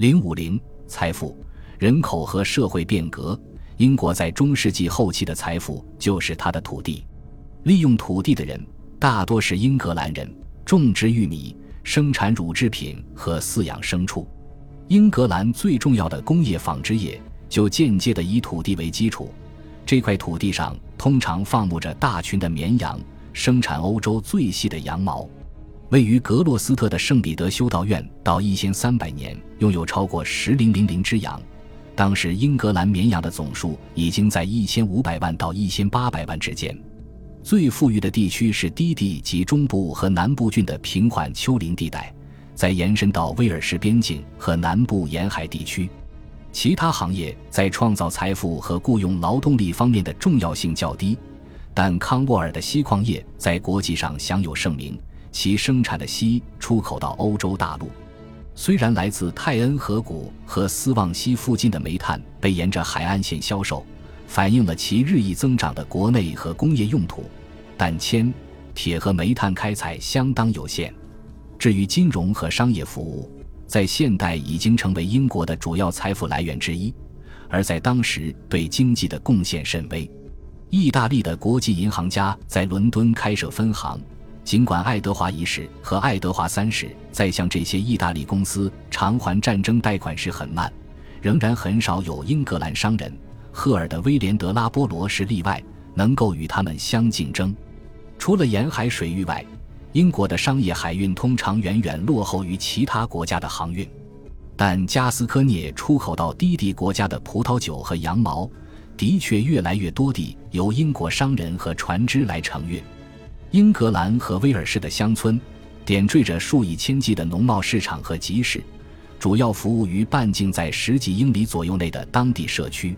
零五零财富、人口和社会变革。英国在中世纪后期的财富就是它的土地。利用土地的人大多是英格兰人，种植玉米、生产乳制品和饲养牲畜。英格兰最重要的工业纺织业就间接的以土地为基础。这块土地上通常放牧着大群的绵羊，生产欧洲最细的羊毛。位于格洛斯特的圣彼得修道院到一千三百年拥有超过十零零零只羊。当时，英格兰绵羊的总数已经在一千五百万到一千八百万之间。最富裕的地区是低地及中部和南部郡的平缓丘陵地带，再延伸到威尔士边境和南部沿海地区。其他行业在创造财富和雇佣劳动力方面的重要性较低，但康沃尔的锡矿业在国际上享有盛名，其生产的锡出口到欧洲大陆。虽然来自泰恩河谷和斯旺西附近的煤炭被沿着海岸线销售，反映了其日益增长的国内和工业用途，但铅、铁和煤炭开采相当有限。至于金融和商业服务，在现代已经成为英国的主要财富来源之一，而在当时对经济的贡献甚微。意大利的国际银行家在伦敦开设分行。尽管爱德华一世和爱德华三世在向这些意大利公司偿还战争贷款时很慢，仍然很少有英格兰商人（赫尔的威廉德拉波罗是例外）能够与他们相竞争。除了沿海水域外，英国的商业海运通常远远落后于其他国家的航运。但加斯科涅出口到低地国家的葡萄酒和羊毛，的确越来越多地由英国商人和船只来承运。英格兰和威尔士的乡村，点缀着数以千计的农贸市场和集市，主要服务于半径在十几英里左右内的当地社区。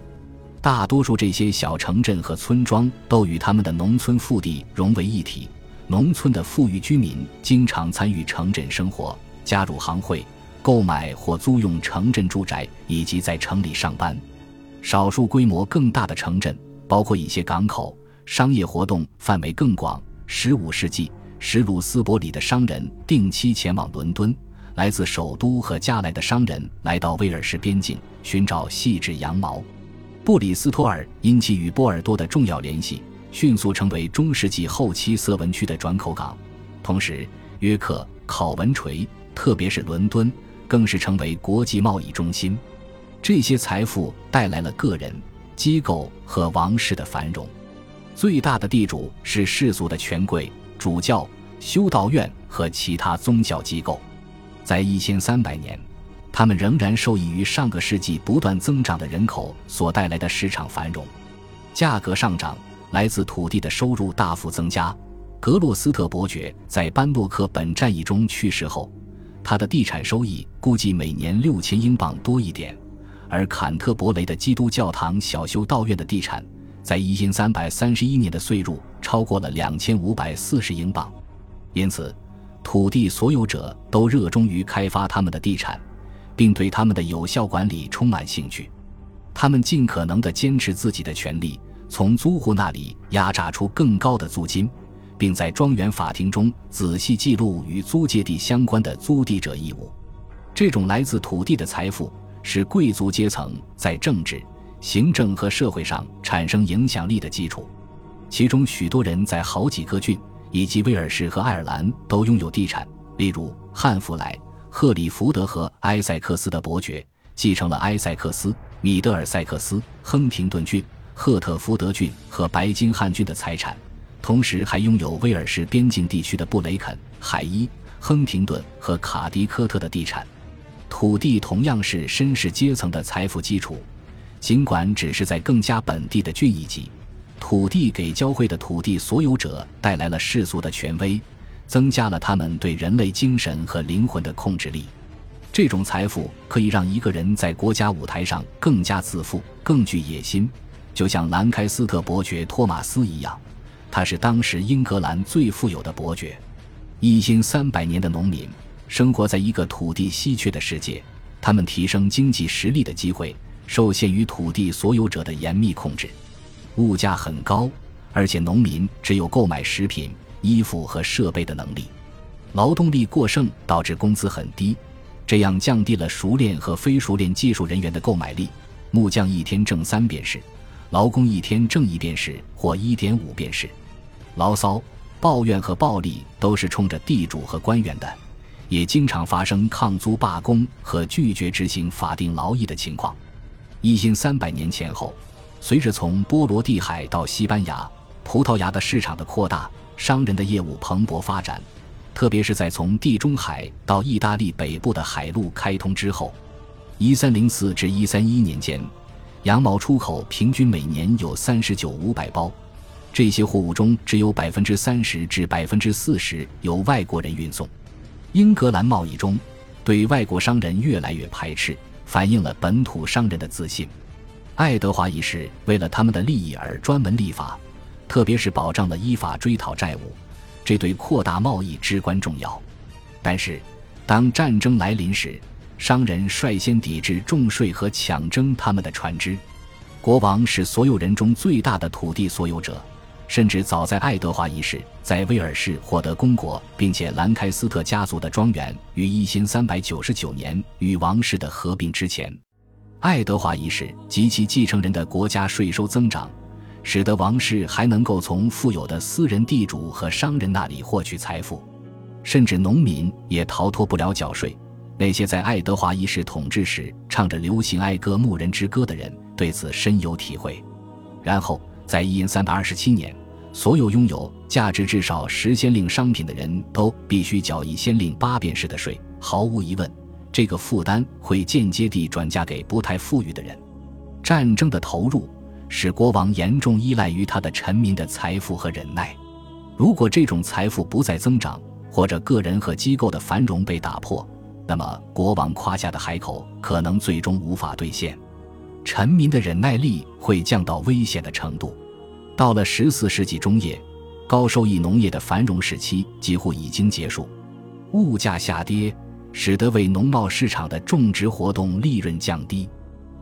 大多数这些小城镇和村庄都与他们的农村腹地融为一体。农村的富裕居民经常参与城镇生活，加入行会，购买或租用城镇住宅，以及在城里上班。少数规模更大的城镇，包括一些港口，商业活动范围更广。十五世纪，史鲁斯伯里的商人定期前往伦敦，来自首都和加来的商人来到威尔士边境寻找细致羊毛。布里斯托尔因其与波尔多的重要联系，迅速成为中世纪后期色文区的转口港。同时，约克、考文垂，特别是伦敦，更是成为国际贸易中心。这些财富带来了个人、机构和王室的繁荣。最大的地主是世俗的权贵、主教、修道院和其他宗教机构。在一千三百年，他们仍然受益于上个世纪不断增长的人口所带来的市场繁荣。价格上涨，来自土地的收入大幅增加。格洛斯特伯爵在班诺克本战役中去世后，他的地产收益估计每年六千英镑多一点，而坎特伯雷的基督教堂小修道院的地产。在一千三百三十一年的岁入超过了两千五百四十英镑，因此，土地所有者都热衷于开发他们的地产，并对他们的有效管理充满兴趣。他们尽可能地坚持自己的权利，从租户那里压榨出更高的租金，并在庄园法庭中仔细记录与租借地相关的租地者义务。这种来自土地的财富，是贵族阶层在政治。行政和社会上产生影响力的基础，其中许多人在好几个郡以及威尔士和爱尔兰都拥有地产。例如，汉弗莱、赫里福德和埃塞克斯的伯爵继承了埃塞克斯、米德尔塞克斯、亨廷顿郡、赫特福德郡和白金汉郡的财产，同时还拥有威尔士边境地区的布雷肯、海伊、亨廷顿和卡迪科特的地产。土地同样是绅士阶层的财富基础。尽管只是在更加本地的郡一级，土地给教会的土地所有者带来了世俗的权威，增加了他们对人类精神和灵魂的控制力。这种财富可以让一个人在国家舞台上更加自负、更具野心，就像兰开斯特伯爵托马斯一样，他是当时英格兰最富有的伯爵。一千三百年的农民生活在一个土地稀缺的世界，他们提升经济实力的机会。受限于土地所有者的严密控制，物价很高，而且农民只有购买食品、衣服和设备的能力。劳动力过剩导致工资很低，这样降低了熟练和非熟练技术人员的购买力。木匠一天挣三便士，劳工一天挣一便士或一点五便士。牢骚、抱怨和暴力都是冲着地主和官员的，也经常发生抗租罢工和拒绝执行法定劳役的情况。一因三百年前后，随着从波罗的海到西班牙、葡萄牙的市场的扩大，商人的业务蓬勃发展。特别是在从地中海到意大利北部的海路开通之后，一三零四至一三一年间，羊毛出口平均每年有三十九五百包。这些货物中只有百分之三十至百分之四十由外国人运送。英格兰贸易中对外国商人越来越排斥，反映了本土商人的自信。爱德华一世为了他们的利益而专门立法，特别是保障了依法追讨债务。这对扩大贸易至关重要，但是，当战争来临时，商人率先抵制重税和抢征他们的船只。国王是所有人中最大的土地所有者，甚至早在爱德华一世在威尔士获得公国，并且兰开斯特家族的庄园于一千三百九十九年与王室的合并之前，爱德华一世及其继承人的国家税收增长。使得王室还能够从富有的私人地主和商人那里获取财富，甚至农民也逃脱不了缴税。那些在爱德华一世统治时唱着流行哀歌《牧人之歌》的人对此深有体会。然后，在一三百二十七年，所有拥有价值至少十先令商品的人都必须缴一先令八便士的税。毫无疑问，这个负担会间接地转嫁给不太富裕的人。战争的投入。使国王严重依赖于他的臣民的财富和忍耐。如果这种财富不再增长，或者个人和机构的繁荣被打破，那么国王夸下的海口可能最终无法兑现。臣民的忍耐力会降到危险的程度。到了十四世纪中叶，高收益农业的繁荣时期几乎已经结束，物价下跌，使得为农贸市场的种植活动利润降低，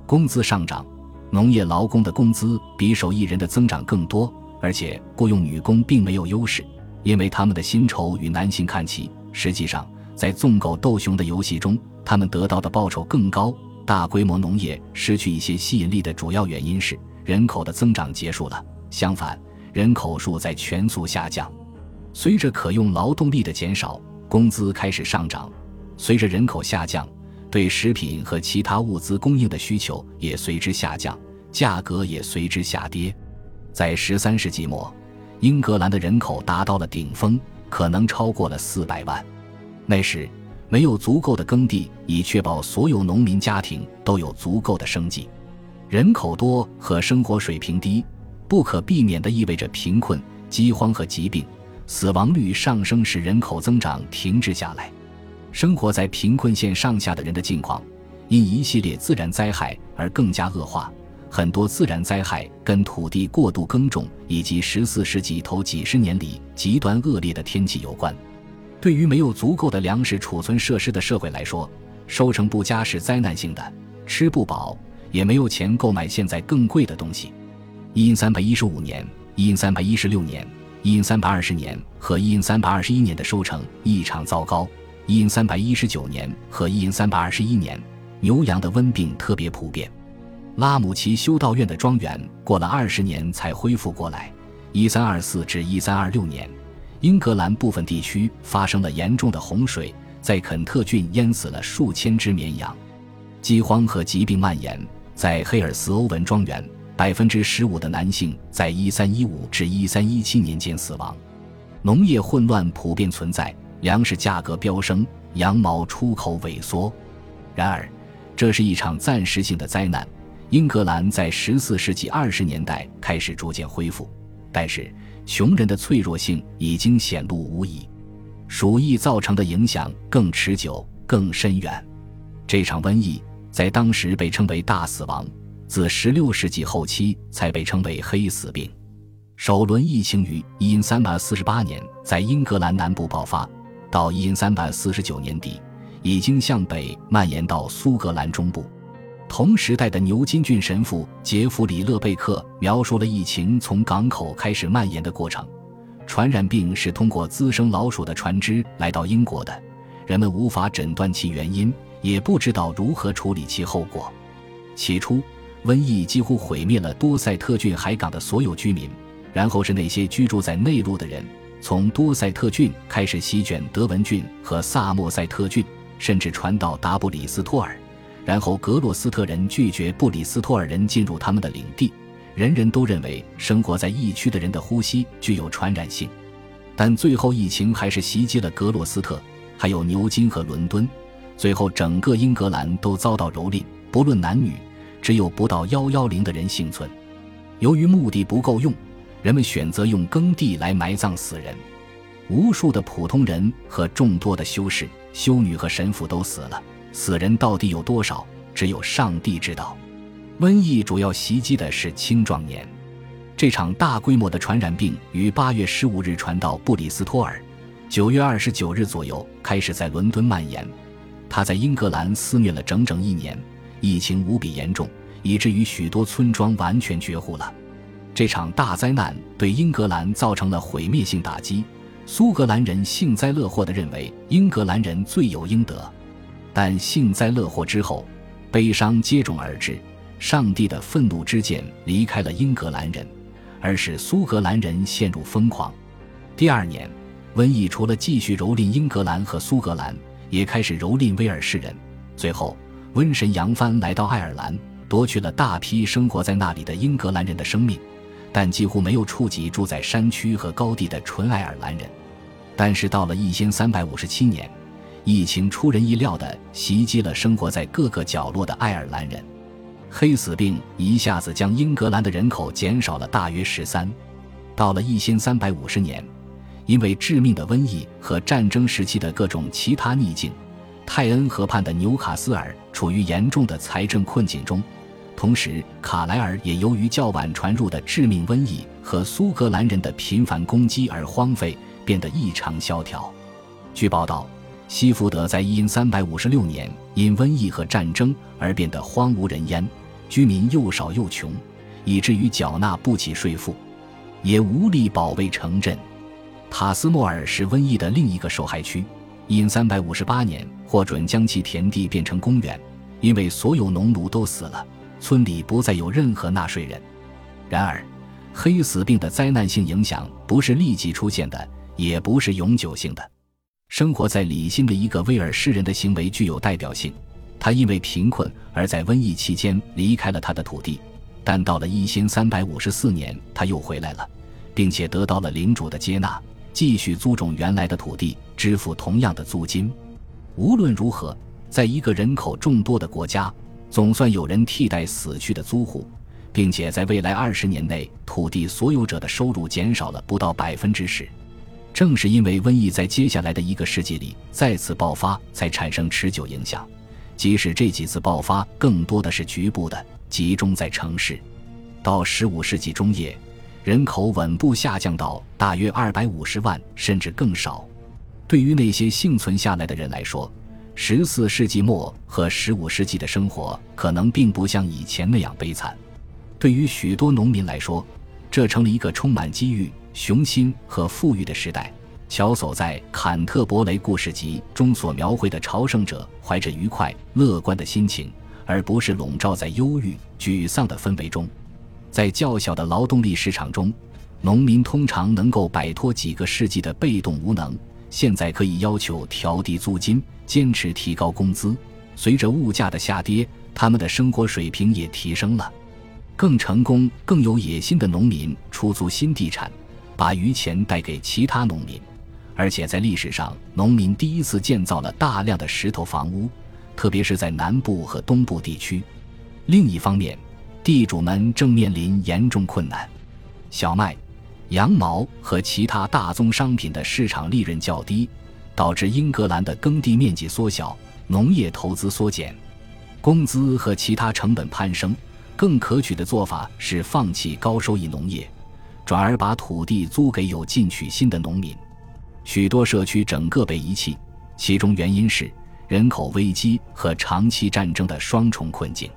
工资上涨。农业劳工的工资比手艺人的增长更多，而且雇佣女工并没有优势，因为他们的薪酬与男性看齐。实际上，在纵狗斗熊的游戏中，他们得到的报酬更高。大规模农业失去一些吸引力的主要原因是人口的增长结束了，相反，人口数在全速下降。随着可用劳动力的减少，工资开始上涨；随着人口下降。对食品和其他物资供应的需求也随之下降，价格也随之下跌。在十三世纪末，英格兰的人口达到了顶峰，可能超过了四百万。那时，没有足够的耕地以确保所有农民家庭都有足够的生计。人口多和生活水平低，不可避免地意味着贫困、饥荒和疾病，死亡率上升使人口增长停滞下来。生活在贫困线上下的人的境况，因一系列自然灾害而更加恶化。很多自然灾害跟土地过度耕种以及十四世纪头几十年里极端恶劣的天气有关。对于没有足够的粮食储存设施的社会来说，收成不佳是灾难性的，吃不饱，也没有钱购买现在更贵的东西。一因三百一十五年、一因三百一十六年、一因三百二十年和一因三百二十一年的收成异常糟糕。一因三百一十九年和一因三百二十一年，牛羊的瘟病特别普遍。拉姆齐修道院的庄园过了二十年才恢复过来。一三二四至一三二六年，英格兰部分地区发生了严重的洪水，在肯特郡淹死了数千只绵羊。饥荒和疾病蔓延，在黑尔斯欧文庄园，百分之十五的男性在一三一五至一三一七年间死亡。农业混乱普遍存在。粮食价格飙升，羊毛出口萎缩。然而，这是一场暂时性的灾难。英格兰在十四世纪二十年代开始逐渐恢复，但是穷人的脆弱性已经显露无遗。鼠疫造成的影响更持久、更深远。这场瘟疫在当时被称为“大死亡”，自十六世纪后期才被称为“黑死病”。首轮疫情于因三百四十八年在英格兰南部爆发。到一三百四十九年底，已经向北蔓延到苏格兰中部。同时代的牛津郡神父杰弗里·勒贝克描述了疫情从港口开始蔓延的过程。传染病是通过滋生老鼠的船只来到英国的，人们无法诊断其原因，也不知道如何处理其后果。起初，瘟疫几乎毁灭了多塞特郡海港的所有居民，然后是那些居住在内陆的人，从多塞特郡开始席卷德文郡和萨默塞特郡，甚至传到达布里斯托尔。然后格洛斯特人拒绝布里斯托尔人进入他们的领地，人人都认为生活在疫区的人的呼吸具有传染性。但最后疫情还是袭击了格洛斯特，还有牛津和伦敦，最后整个英格兰都遭到蹂躏，不论男女。只有不到幺幺零的人幸存。由于墓地不够用，人们选择用耕地来埋葬死人。无数的普通人和众多的修士、修女和神父都死了。死人到底有多少，只有上帝知道。瘟疫主要袭击的是青壮年。这场大规模的传染病于八月十五日传到布里斯托尔，九月二十九日左右开始在伦敦蔓延。它在英格兰肆虐了整整一年。疫情无比严重，以至于许多村庄完全绝户了。这场大灾难对英格兰造成了毁灭性打击。苏格兰人幸灾乐祸地认为英格兰人罪有应得，但幸灾乐祸之后，悲伤接踵而至。上帝的愤怒之剑离开了英格兰人，而使苏格兰人陷入疯狂。第二年，瘟疫除了继续蹂躏英格兰和苏格兰，也开始蹂躏威尔士人。最后。瘟神扬帆来到爱尔兰，夺去了大批生活在那里的英格兰人的生命，但几乎没有触及住在山区和高地的纯爱尔兰人。但是到了一千三百五十七年，疫情出人意料地袭击了生活在各个角落的爱尔兰人。黑死病一下子将英格兰的人口减少了大约十三。到了一千三百五十年，因为致命的瘟疫和战争时期的各种其他逆境。泰恩河畔的纽卡斯尔处于严重的财政困境中，同时卡莱尔也由于较晚传入的致命瘟疫和苏格兰人的频繁攻击而荒废，变得异常萧条。据报道，西福德在一三百五十六年因瘟疫和战争而变得荒无人烟，居民又少又穷，以至于缴纳不起税赋，也无力保卫城镇。塔斯莫尔是瘟疫的另一个受害区。因三百五十八年获准将其田地变成公园，因为所有农奴都死了，村里不再有任何纳税人。然而，黑死病的灾难性影响不是立即出现的，也不是永久性的。生活在里辛的一个威尔士人的行为具有代表性，他因为贫困而在瘟疫期间离开了他的土地，但到了一千三百五十四年他又回来了，并且得到了领主的接纳。继续租种原来的土地，支付同样的租金。无论如何，在一个人口众多的国家，总算有人替代死去的租户，并且在未来二十年内，土地所有者的收入减少了不到百分之十。正是因为瘟疫在接下来的一个世纪里再次爆发，才产生持久影响。即使这几次爆发更多的是局部的，集中在城市。到十五世纪中叶。人口稳步下降到大约二百五十万，甚至更少。对于那些幸存下来的人来说，十四世纪末和十五世纪的生活可能并不像以前那样悲惨。对于许多农民来说，这成了一个充满机遇、雄心和富裕的时代。乔叟在《坎特伯雷故事集》中所描绘的朝圣者，怀着愉快、乐观的心情，而不是笼罩在忧郁、沮丧的氛围中。在较小的劳动力市场中，农民通常能够摆脱几个世纪的被动无能。现在可以要求调低租金，坚持提高工资。随着物价的下跌，他们的生活水平也提升了。更成功、更有野心的农民出租新地产，把余钱带给其他农民。而且在历史上，农民第一次建造了大量的石头房屋，特别是在南部和东部地区。另一方面，地主们正面临严重困难，小麦、羊毛和其他大宗商品的市场利润较低，导致英格兰的耕地面积缩小，农业投资缩减，工资和其他成本攀升。更可取的做法是放弃高收益农业，转而把土地租给有进取心的农民。许多社区整个被遗弃，其中原因是人口危机和长期战争的双重困境。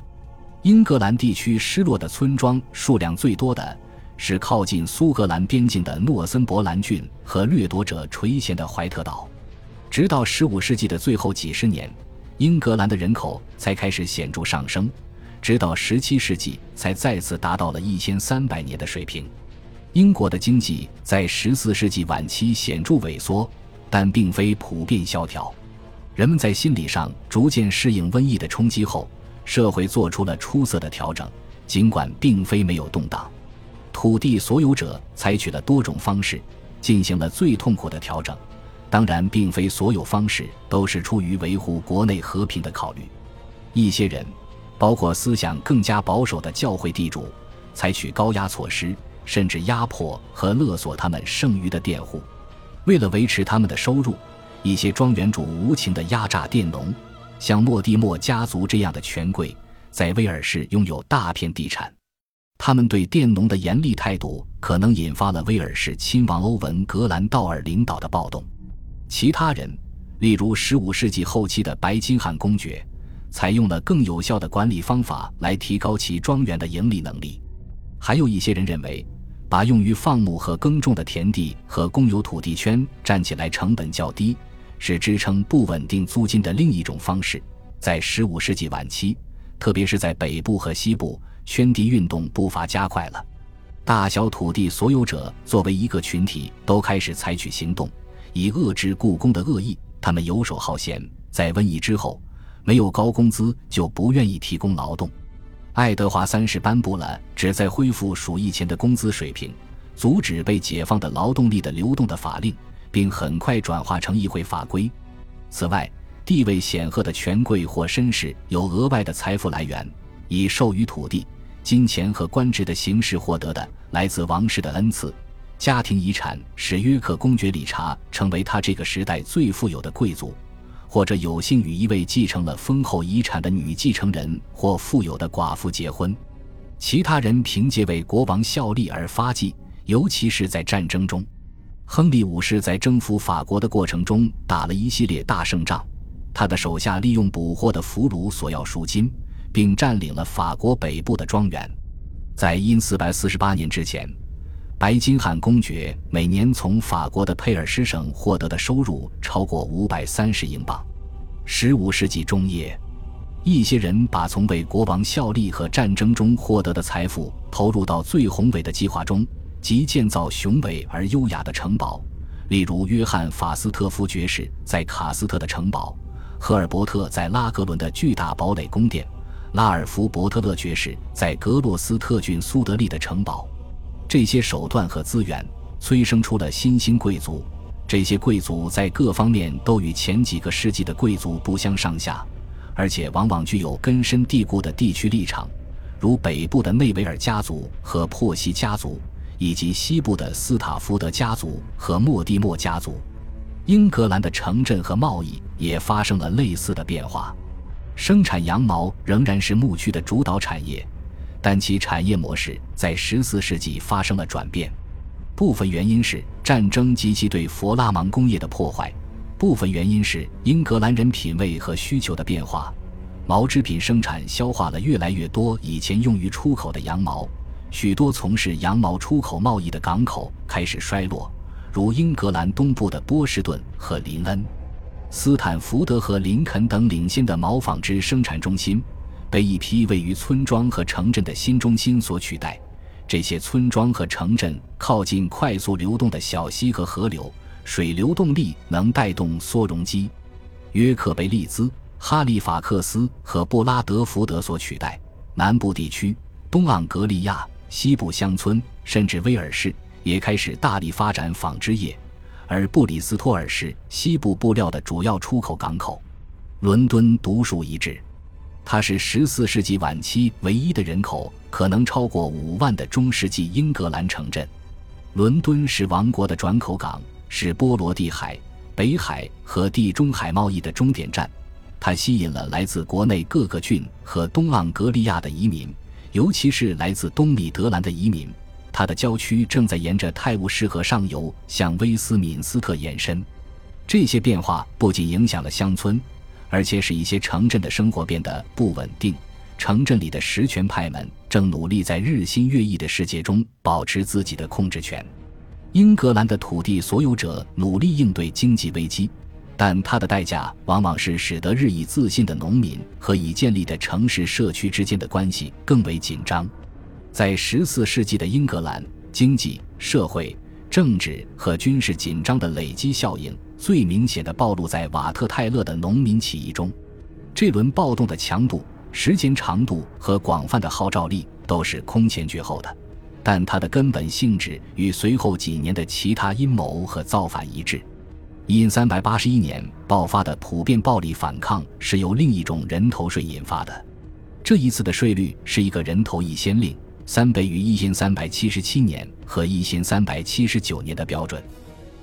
英格兰地区失落的村庄数量最多的是靠近苏格兰边境的诺森伯兰郡和掠夺者垂涎的怀特岛。直到15世纪的最后几十年，英格兰的人口才开始显著上升，直到17世纪才再次达到了一千三百年的水平。英国的经济在14世纪晚期显著萎缩，但并非普遍萧条。人们在心理上逐渐适应瘟疫的冲击后，社会做出了出色的调整，尽管并非没有动荡。土地所有者采取了多种方式，进行了最痛苦的调整。当然，并非所有方式都是出于维护国内和平的考虑。一些人，包括思想更加保守的教会地主，采取高压措施，甚至压迫和勒索他们剩余的佃户。为了维持他们的收入，一些庄园主无情地压榨佃农，像莫蒂莫家族这样的权贵，在威尔士拥有大片地产。他们对佃农的严厉态度，可能引发了威尔士亲王欧文·格兰道尔领导的暴动。其他人，例如15世纪后期的白金汉公爵，采用了更有效的管理方法来提高其庄园的盈利能力。还有一些人认为，把用于放牧和耕种的田地和公有土地圈占起来成本较低，是支撑不稳定租金的另一种方式。在15世纪晚期，特别是在北部和西部，圈地运动步伐加快了，大小土地所有者作为一个群体都开始采取行动。以遏制故宫的恶意，他们游手好闲。在瘟疫之后，没有高工资就不愿意提供劳动。爱德华三世颁布了旨在恢复鼠疫前的工资水平、阻止被解放的劳动力的流动的法令，并很快转化成议会法规。此外，地位显赫的权贵或绅士有额外的财富来源，以授予土地、金钱和官职的形式获得的来自王室的恩赐。家庭遗产使约克公爵理查成为他这个时代最富有的贵族，或者有幸与一位继承了丰厚遗产的女继承人或富有的寡妇结婚。其他人凭借为国王效力而发迹，尤其是在战争中。亨利五世在征服法国的过程中打了一系列大胜仗，他的手下利用捕获的俘虏索要赎金，并占领了法国北部的庄园。在因四百四十八年之前。白金汉公爵每年从法国的佩尔施省获得的收入超过五百三十英镑。十五世纪中叶，一些人把从为国王效力和战争中获得的财富投入到最宏伟的计划中，即建造雄伟而优雅的城堡，例如约翰法斯特夫爵士在卡斯特的城堡，赫尔伯特在拉格伦的巨大堡垒宫殿，拉尔夫伯特勒爵士在格洛斯特郡苏德利的城堡。这些手段和资源催生出了新兴贵族，这些贵族在各方面都与前几个世纪的贵族不相上下，而且往往具有根深蒂固的地区立场，如北部的内维尔家族和珀西家族，以及西部的斯塔福德家族和莫蒂莫家族。英格兰的城镇和贸易也发生了类似的变化，生产羊毛仍然是牧区的主导产业。但其产业模式在十四世纪发生了转变，部分原因是战争及其对佛拉芒工业的破坏，部分原因是英格兰人品味和需求的变化。毛织品生产消化了越来越多以前用于出口的羊毛，许多从事羊毛出口贸易的港口开始衰落，如英格兰东部的波士顿和林恩、斯坦福德和林肯等领先的毛纺织生产中心。被一批位于村庄和城镇的新中心所取代。这些村庄和城镇靠近快速流动的小溪和河流，水流动力能带动缩容机。约克贝利兹、哈利法克斯和布拉德福德所取代。南部地区、东盎格利亚、西部乡村，甚至威尔士也开始大力发展纺织业，而布里斯托尔是西部布料的主要出口港口。伦敦独树一帜。它是十四世纪晚期唯一的人口可能超过五万的中世纪英格兰城镇。伦敦是王国的转口港，是波罗的海、北海和地中海贸易的终点站。它吸引了来自国内各个郡和东盎格利亚的移民，尤其是来自东米德兰的移民。它的郊区正在沿着泰晤士河上游向威斯敏斯特延伸。这些变化不仅影响了乡村。而且使一些城镇的生活变得不稳定。城镇里的实权派们正努力在日新月异的世界中保持自己的控制权。英格兰的土地所有者努力应对经济危机，但它的代价往往是使得日益自信的农民和已建立的城市社区之间的关系更为紧张。在十四世纪的英格兰，经济、社会、政治和军事紧张的累积效应最明显的暴露在瓦特泰勒的农民起义中。这轮暴动的强度、时间长度和广泛的号召力都是空前绝后的，但它的根本性质与随后几年的其他阴谋和造反一致。因三百八十一年爆发的普遍暴力反抗是由另一种人头税引发的。这一次的税率是一个人头一先令，三倍于一千三百七十七年和一千三百七十九年的标准。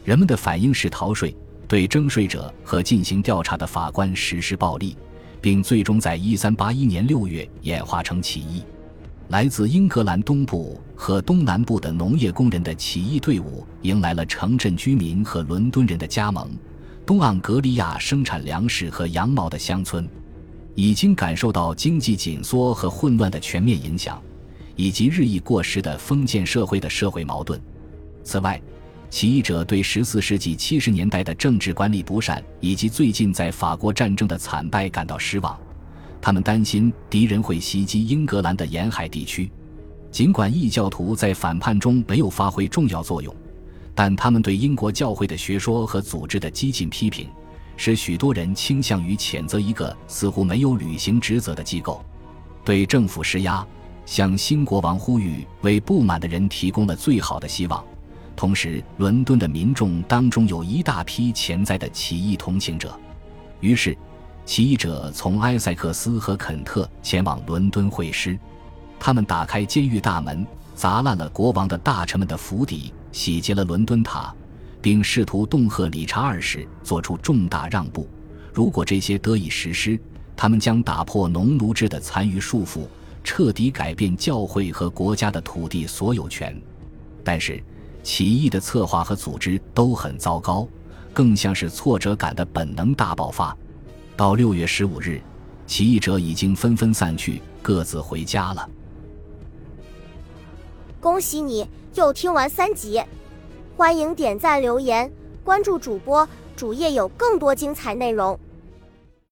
人们的反应是逃税，对征税者和进行调查的法官实施暴力，并最终在一三八一年六月演化成起义。来自英格兰东部和东南部的农业工人的起义队伍迎来了城镇居民和伦敦人的加盟。东盎格利亚生产粮食和羊毛的乡村，已经感受到经济紧缩和混乱的全面影响，以及日益过时的封建社会的社会矛盾。此外，起义者对十四世纪七十年代的政治管理不善以及最近在法国战争的惨败感到失望。他们担心敌人会袭击英格兰的沿海地区，尽管异教徒在反叛中没有发挥重要作用，但他们对英国教会的学说和组织的激进批评，使许多人倾向于谴责一个似乎没有履行职责的机构。对政府施压，向新国王呼吁，为不满的人提供了最好的希望。同时，伦敦的民众当中有一大批潜在的起义同情者，于是。起义者从埃塞克斯和肯特前往伦敦会师，他们打开监狱大门，砸烂了国王的大臣们的府邸，洗劫了伦敦塔，并试图恫吓理查二世做出重大让步。如果这些得以实施，他们将打破农奴制的残余束缚，彻底改变教会和国家的土地所有权。但是，起义的策划和组织都很糟糕，更像是挫折感的本能大爆发。到六月十五日，起义者已经纷纷散去，各自回家了。恭喜你又听完三集，欢迎点赞、留言、关注主播，主页有更多精彩内容。